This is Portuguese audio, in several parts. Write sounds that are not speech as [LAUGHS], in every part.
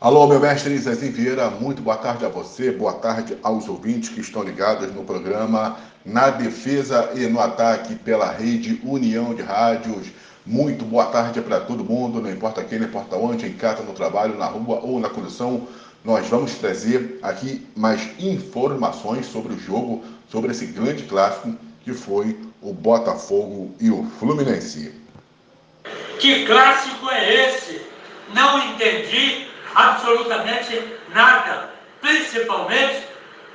Alô, meu mestre Zezinho Vieira, muito boa tarde a você, boa tarde aos ouvintes que estão ligados no programa Na Defesa e no Ataque pela rede União de Rádios. Muito boa tarde para todo mundo, não importa quem, não importa onde, em casa, no trabalho, na rua ou na condução. Nós vamos trazer aqui mais informações sobre o jogo, sobre esse grande clássico que foi o Botafogo e o Fluminense. Que clássico é esse? Não entendi absolutamente nada, principalmente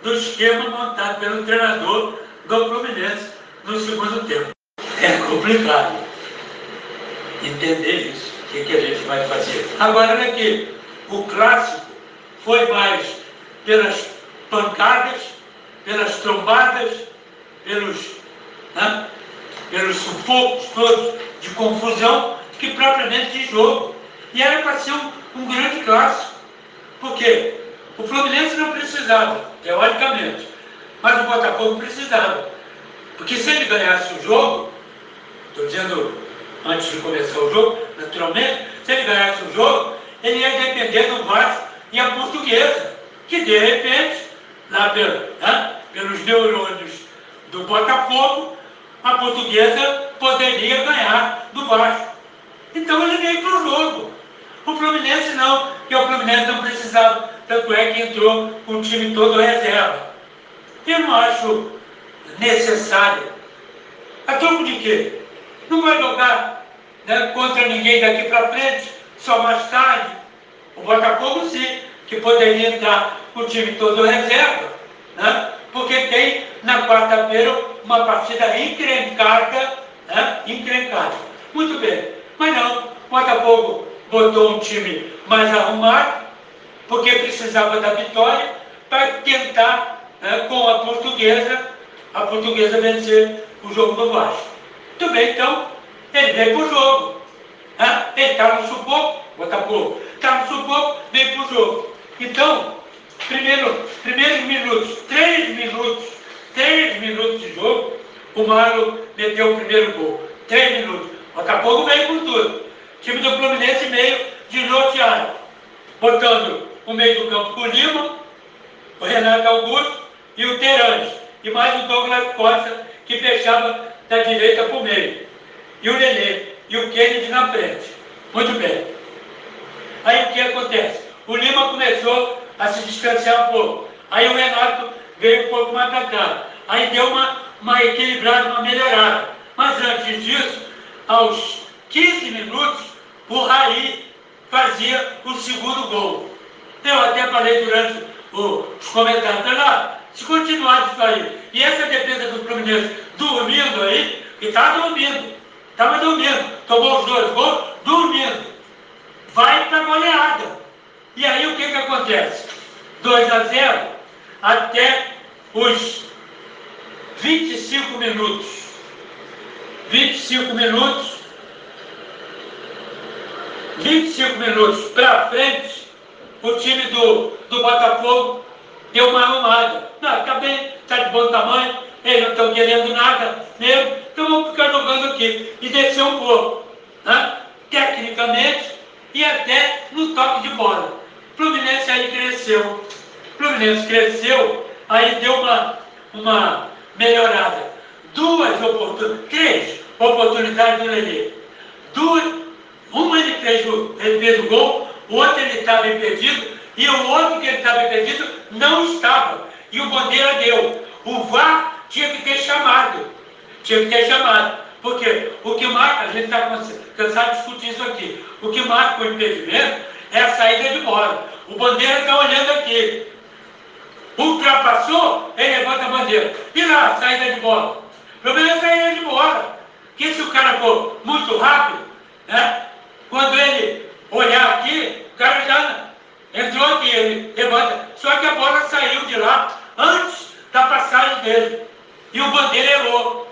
do esquema montado pelo treinador do Fluminense no segundo tempo. É complicado entender isso. O que, que a gente vai fazer? Agora, olha aqui, o clássico foi mais pelas pancadas, pelas trombadas, pelos, né, pelos sufocos todos de confusão, que propriamente de jogo. E era para ser um, um grande clássico. Por quê? O Fluminense não precisava, teoricamente, mas o Botafogo precisava. Porque se ele ganhasse o jogo, estou dizendo antes de começar o jogo, naturalmente, se ele ganhasse o jogo, ele ia depender do Vasco e a portuguesa, que de repente, lá pelo, né, pelos neurônios do Botafogo, a portuguesa poderia ganhar do Vasco. Então ele veio para o jogo. O Fluminense não, porque o Fluminense não precisava, tanto é que entrou com o time todo reserva. Eu não acho necessário. A troco de quê? Não vai jogar né, contra ninguém daqui para frente, só mais tarde. O Botafogo sim, que poderia entrar com o time todo reserva, né, porque tem na quarta-feira uma partida encrencada, né, encrencada. Muito bem, mas não, o Botafogo botou um time mais arrumado, porque precisava da vitória, para tentar, né, com a portuguesa, a portuguesa vencer o jogo do Vasco. Muito bem, então, ele veio para o jogo. Né? Ele está no sufoco, Botafogo, está no sufoco, veio para o jogo. Então, primeiro, primeiros minutos, três minutos, três minutos de jogo, o Marlon meteu o primeiro gol. Três minutos. Botafogo veio com tudo time do Fluminense meio de loteado, botando o meio do campo com o Lima, o Renato Augusto e o Terãs, e mais o Douglas Costa, que fechava da direita para o meio, e o Nenê, e o Kennedy na frente. Muito bem. Aí o que acontece? O Lima começou a se distanciar um pouco. Aí o Renato veio um pouco mais para. Aí deu uma, uma equilibrada, uma melhorada. Mas antes disso, aos 15 minutos, o Raí fazia o segundo gol. Eu até falei durante os comentários, lá, se continuar isso aí, e essa defesa do Fluminense dormindo aí, que está dormindo, estava dormindo, tomou os dois gols, dormindo, vai para goleada. E aí o que, que acontece? 2 a 0 até os 25 minutos. 25 minutos, 25 minutos para frente, o time do, do Botafogo deu uma arrumada. Não, está bem, está de bom tamanho, eles não estão querendo nada mesmo, então vamos ficar jogando aqui. E desceu um pouco, né? tecnicamente e até no toque de bola. Fluminense aí cresceu. Fluminense cresceu, aí deu uma, uma melhorada. Duas oportunidades, três oportunidades do Lelê. Duas uma ele fez o, ele fez o gol, o outro ele estava impedido, e o outro que ele estava impedido não estava. E o Bandeira deu. O VAR tinha que ter chamado. Tinha que ter chamado. Porque o que marca, a gente está cansado de discutir isso aqui, o que marca o impedimento é a saída de bola. O Bandeira está olhando aqui. Ultrapassou, ele levanta a bandeira. E lá, saída de bola. O problema é saída de bola. Que se o cara for muito rápido, né, quando ele olhar aqui, o cara já entrou aqui, ele levanta. Só que a bola saiu de lá antes da passagem dele. E o bandeira errou.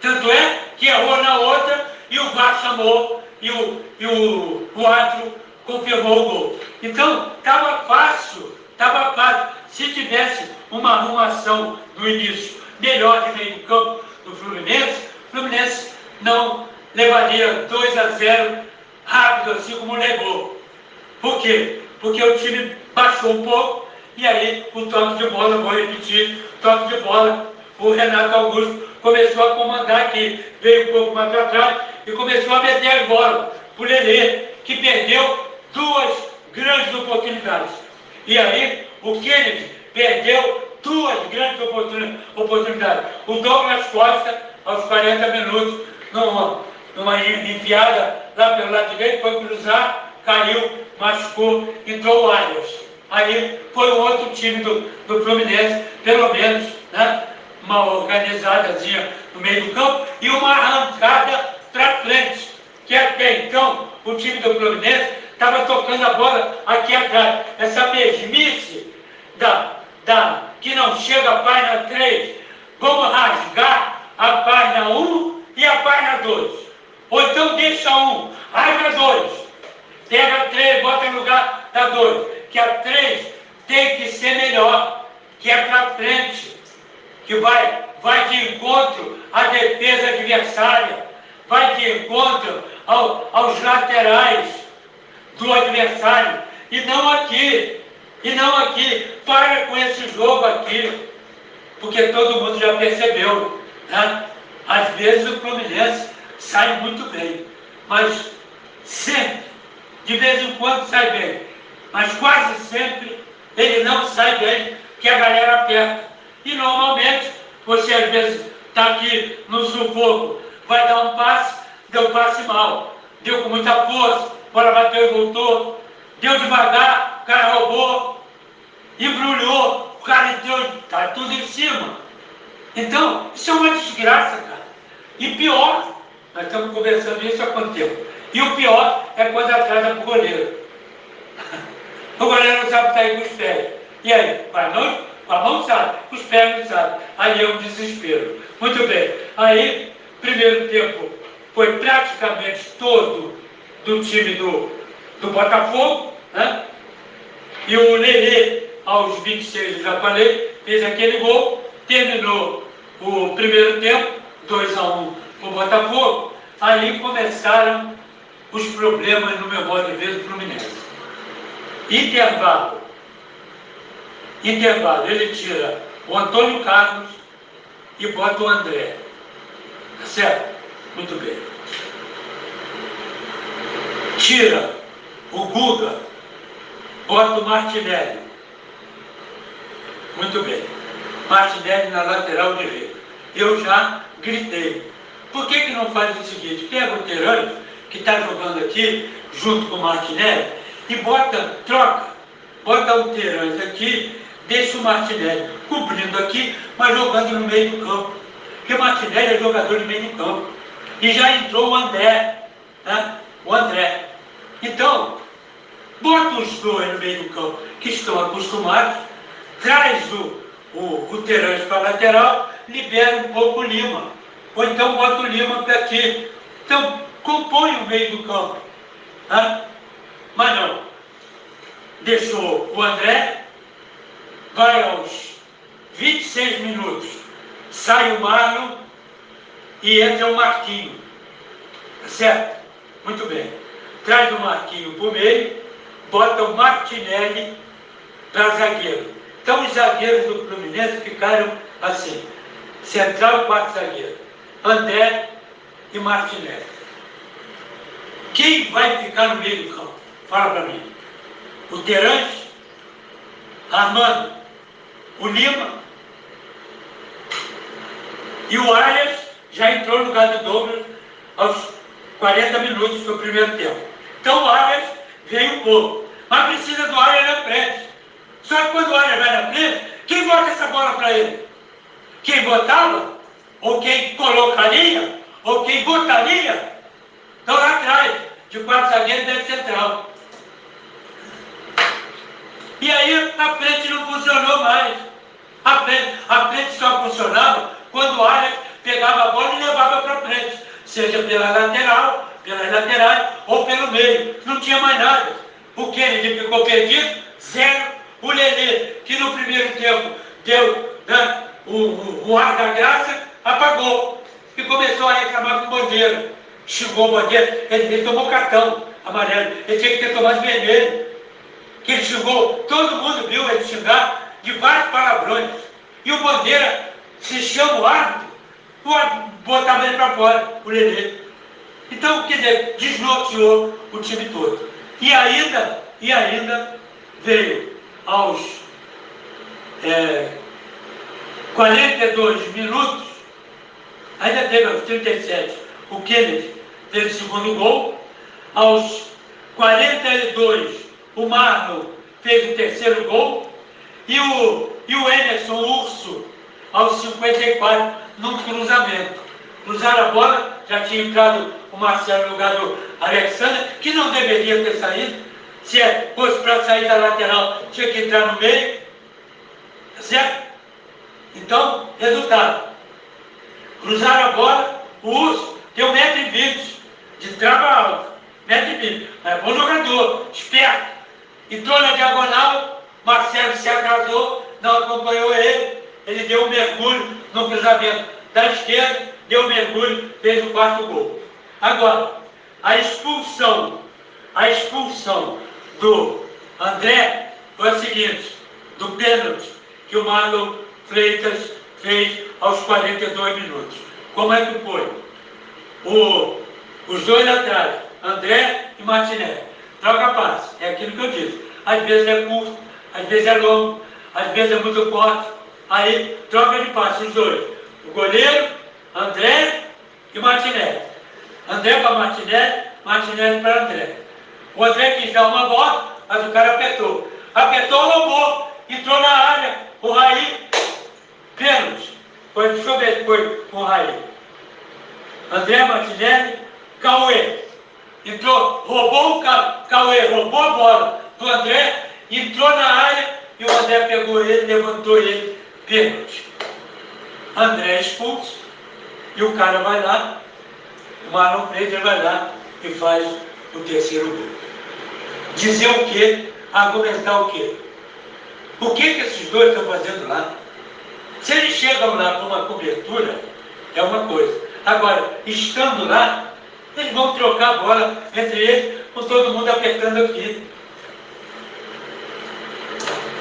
Tanto é que errou na outra e o VAR chamou e o, e o, o árbitro confirmou o gol. Então, estava fácil, estava fácil. Se tivesse uma arrumação no início melhor de meio campo do Fluminense, o Fluminense não levaria 2 a 0 rápido, assim como levou. Por quê? porque o time baixou um pouco, e aí o toque de bola, vou repetir, toque de bola, o Renato Augusto começou a comandar aqui, veio um pouco mais para trás e começou a meter bolas para o Lelê, que perdeu duas grandes oportunidades. E aí o Kennedy perdeu duas grandes oportunidades. O Douglas Costa, aos 40 minutos, numa, numa enfiada lá pelo lado direito, foi cruzar, caiu, machucou, entrou o Arias. Aí foi o outro time do, do Fluminense, pelo menos, né? uma organizadazinha no meio do campo e uma arrancada para frente, que até então o time do Fluminense estava tocando a bola aqui atrás. Essa mesmice da, da, que não chega a página 3, vamos rasgar a página 1 e a página 2. Ou então deixa um, rasga 2, pega 3, bota no lugar da 2, que a 3 tem que ser melhor, que é para frente. Que vai, vai de encontro à defesa adversária, vai de encontro ao, aos laterais do adversário, e não aqui, e não aqui. Para com esse jogo aqui, porque todo mundo já percebeu. Né? Às vezes o Fluminense sai muito bem, mas sempre, de vez em quando sai bem, mas quase sempre ele não sai bem, que a galera aperta. E normalmente, você às vezes está aqui no sufoco, vai dar um passe, deu passe mal, deu com muita força, bola bateu e voltou, deu devagar, o cara roubou, embrulhou, o cara deu, está tudo em cima. Então, isso é uma desgraça, cara. E pior, nós estamos conversando isso há quanto tempo? E o pior é quando atrasa para o goleiro. [LAUGHS] O goleiro não sabe sair com os pés. E aí, vai não? A mão sabe, os pés não sabem. Aí é um desespero. Muito bem. Aí, primeiro tempo foi praticamente todo do time do, do Botafogo, né? E o Lelê, aos 26, já falei, fez aquele gol, terminou o primeiro tempo, 2 a 1 um, o Botafogo. Aí começaram os problemas no meu modo de ver do Fluminense. Intervalo intervalo, ele tira o Antônio Carlos e bota o André. Tá certo? Muito bem. Tira o Guga, bota o Martinelli. Muito bem. Martinelli na lateral direita. Eu já gritei. Por que, que não faz o seguinte? Pega o Terani, que está jogando aqui, junto com o Martinelli, e bota, troca, bota o Terani aqui deixa o Martinelli cobrindo aqui, mas jogando no meio do campo. Porque o Martinelli é jogador de meio do campo. E já entrou o André, né? o André. Então, bota os dois no meio do campo, que estão acostumados, traz o, o, o para a lateral, libera um pouco o Lima. Ou então bota o Lima para aqui. Então, compõe o meio do campo. Né? Mas não. Deixou o André, vai aos 26 minutos, sai o Marlon e entra o Marquinho. Tá certo? Muito bem. Traz o Marquinho para o meio, bota o Martinelli para zagueiro. Então os zagueiros do Fluminense ficaram assim. Central quarto zagueiro. André e Martinelli. Quem vai ficar no meio do campo? Fala para mim. O Terãs? Armando? o Lima. E o Arias já entrou no lugar do Douglas aos 40 minutos do primeiro tempo. Então o Arias veio um pouco. Mas precisa do Arias na frente. Só que quando o Arias vai na frente, quem bota essa bola para ele? Quem botava? Ou quem colocaria? Ou quem botaria? Então lá atrás, de quatro zagueiros deve central. E aí a frente não funcionou mais. A frente, a frente só funcionava quando o Alex pegava a bola e levava para frente, seja pela lateral, pelas laterais ou pelo meio. Não tinha mais nada. O Kennedy ficou perdido, zero. O Lelê, que no primeiro tempo deu né, o, o, o ar da graça, apagou. E começou a reclamar com o Bandeira. Xingou o Bandeira, ele, ele tomou cartão amarelo, ele tinha que ter tomado vermelho. que ele xingou, todo mundo viu ele xingar de vários palavrões. E o Bandeira se chama o árbitro, o árbitro botava ele para fora, o Lelê. Então, quer dizer, desnorteou o time todo. E ainda, e ainda veio aos é, 42 minutos, ainda teve aos 37, o Kennedy fez o segundo gol, aos 42 o Marlon fez o terceiro gol, e o, e o Emerson Urso, aos 54, num cruzamento. Cruzaram a bola, já tinha entrado o Marcelo no lugar do Alexandre, que não deveria ter saído. Se é, fosse para sair da lateral, tinha que entrar no meio. Certo? Então, resultado. Cruzaram a bola, o Urso tem 1,20m de trava alta. 1,20m. É bom jogador, esperto. Entrou na diagonal, Marcelo se atrasou, não acompanhou ele, ele deu um mergulho no cruzamento da esquerda, deu um mergulho, fez o quarto gol. Agora, a expulsão, a expulsão do André foi a seguinte, do pênalti que o Marlon Freitas fez aos 42 minutos. Como é que foi? O, os dois atrás, André e Martinelli. Troca passe, é aquilo que eu disse. Às vezes é curto, às vezes é longo, às vezes é muito forte. Aí troca de passe os dois. O goleiro, André e Martinelli. André para Martinelli, Martinelli para André. O André quis dar uma bola, mas o cara apertou. Apertou, roubou, entrou na área. O Raí, pênalti. Foi, deixa eu ver se foi com o Raí. André Martinelli, Cauê. Entrou, roubou o Cauê, roubou a bola do André, entrou na área e o André pegou ele, levantou ele, pênalti. André é expulso e o cara vai lá, o Marlon Freitas vai lá e faz o terceiro gol. Dizer o quê? Argumentar o quê? O que, que esses dois estão fazendo lá? Se eles chegam lá com uma cobertura, é uma coisa. Agora, estando lá, eles vão trocar a bola entre eles, com todo mundo apertando aqui.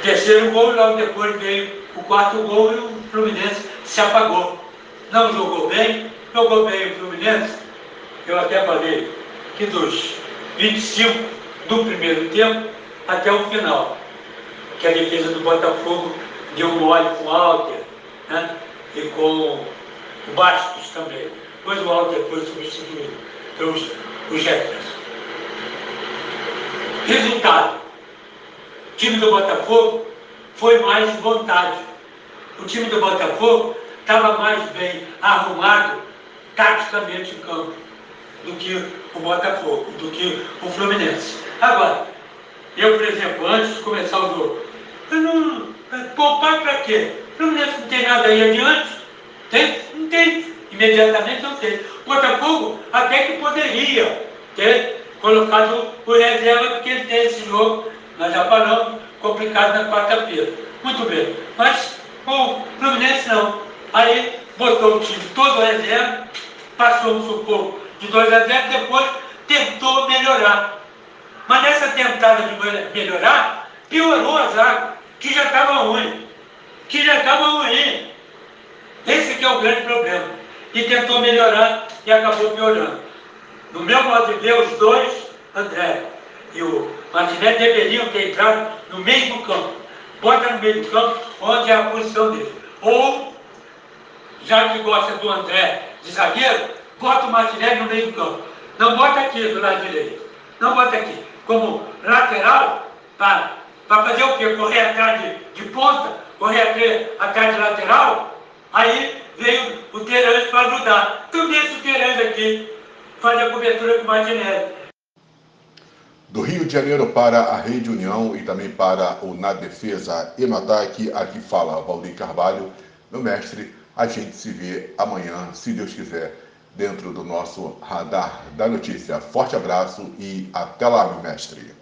Terceiro gol, logo depois veio o quarto gol e o Fluminense se apagou. Não jogou bem, jogou bem o Fluminense. Eu até falei que dos 25 do primeiro tempo até o final, que a defesa do Botafogo deu mole com o Alter né? e com o Bastos também. Depois o Alter foi substituído pelos os Jefferson. Resultado: o time do Botafogo foi mais vontade. O time do Botafogo estava mais bem arrumado taticamente em campo do que o Botafogo, do que o Fluminense. Agora, eu, por exemplo, antes de começar o jogo, eu não, poupar para quê? Fluminense não tem nada aí adiante? Tem? Não tem. Imediatamente não tem. Botafogo até que poderia ter colocado o reserva, porque ele tem esse jogo, nós já falamos, complicado na quarta-feira. Muito bem. Mas o Fluminense não. Aí botou o time todo reserva, passou um sufoco de 2 a 0, depois tentou melhorar. Mas nessa tentada de melhorar, piorou a zaga, que já estava ruim. Que já estava ruim. Esse que é o grande problema. E tentou melhorar e acabou piorando. No meu modo de ver, os dois, André e o Martinelli, deveriam ter entrado no meio do campo. Bota no meio do campo, onde é a posição dele. Ou, já que gosta do André de zagueiro, bota o Martinelli no meio do campo. Não bota aqui do lado direito. Não bota aqui. Como lateral, para fazer o quê? Correr atrás de, correr atrás, atrás de lateral. Aí veio o Terence para ajudar. Então deixa o aqui, fazer a cobertura com o Martinelli. Do Rio de Janeiro para a Rede União e também para o Na Defesa e no Ataque, aqui fala Valdir Carvalho. Meu mestre, a gente se vê amanhã, se Deus quiser, dentro do nosso radar da notícia. Forte abraço e até lá, meu mestre.